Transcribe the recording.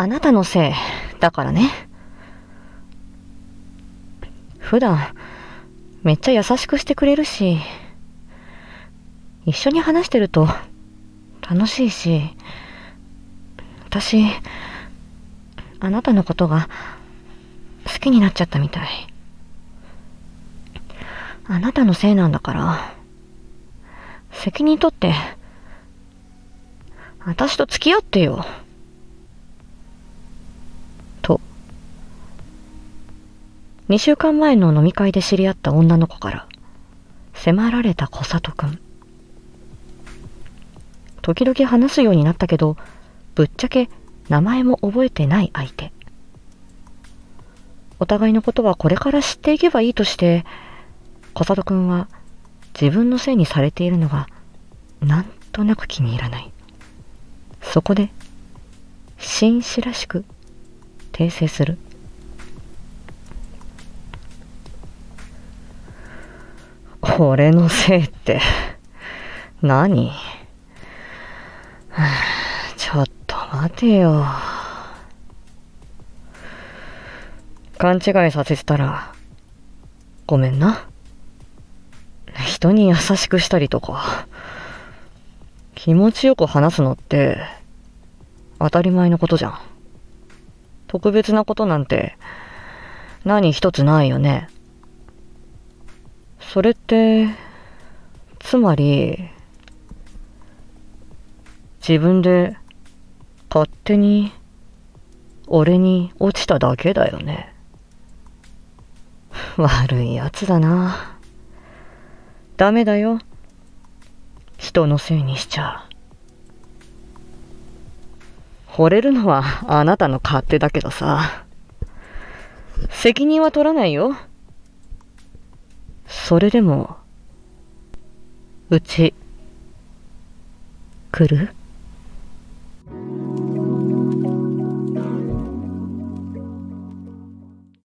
あなたのせいだからね。普段、めっちゃ優しくしてくれるし、一緒に話してると楽しいし、私、あなたのことが好きになっちゃったみたい。あなたのせいなんだから、責任取って、私と付き合ってよ。2週間前の飲み会で知り合った女の子から迫られた小里くん。時々話すようになったけど、ぶっちゃけ名前も覚えてない相手。お互いのことはこれから知っていけばいいとして、小里くんは自分のせいにされているのがなんとなく気に入らない。そこで、紳士らしく訂正する。俺のせいって、何？ちょっと待てよ。勘違いさせてたら、ごめんな。人に優しくしたりとか、気持ちよく話すのって、当たり前のことじゃん。特別なことなんて、何一つないよね。それって、つまり、自分で勝手に俺に落ちただけだよね。悪いやつだな。ダメだよ。人のせいにしちゃ。惚れるのはあなたの勝手だけどさ。責任は取らないよ。それでも、うち、来る？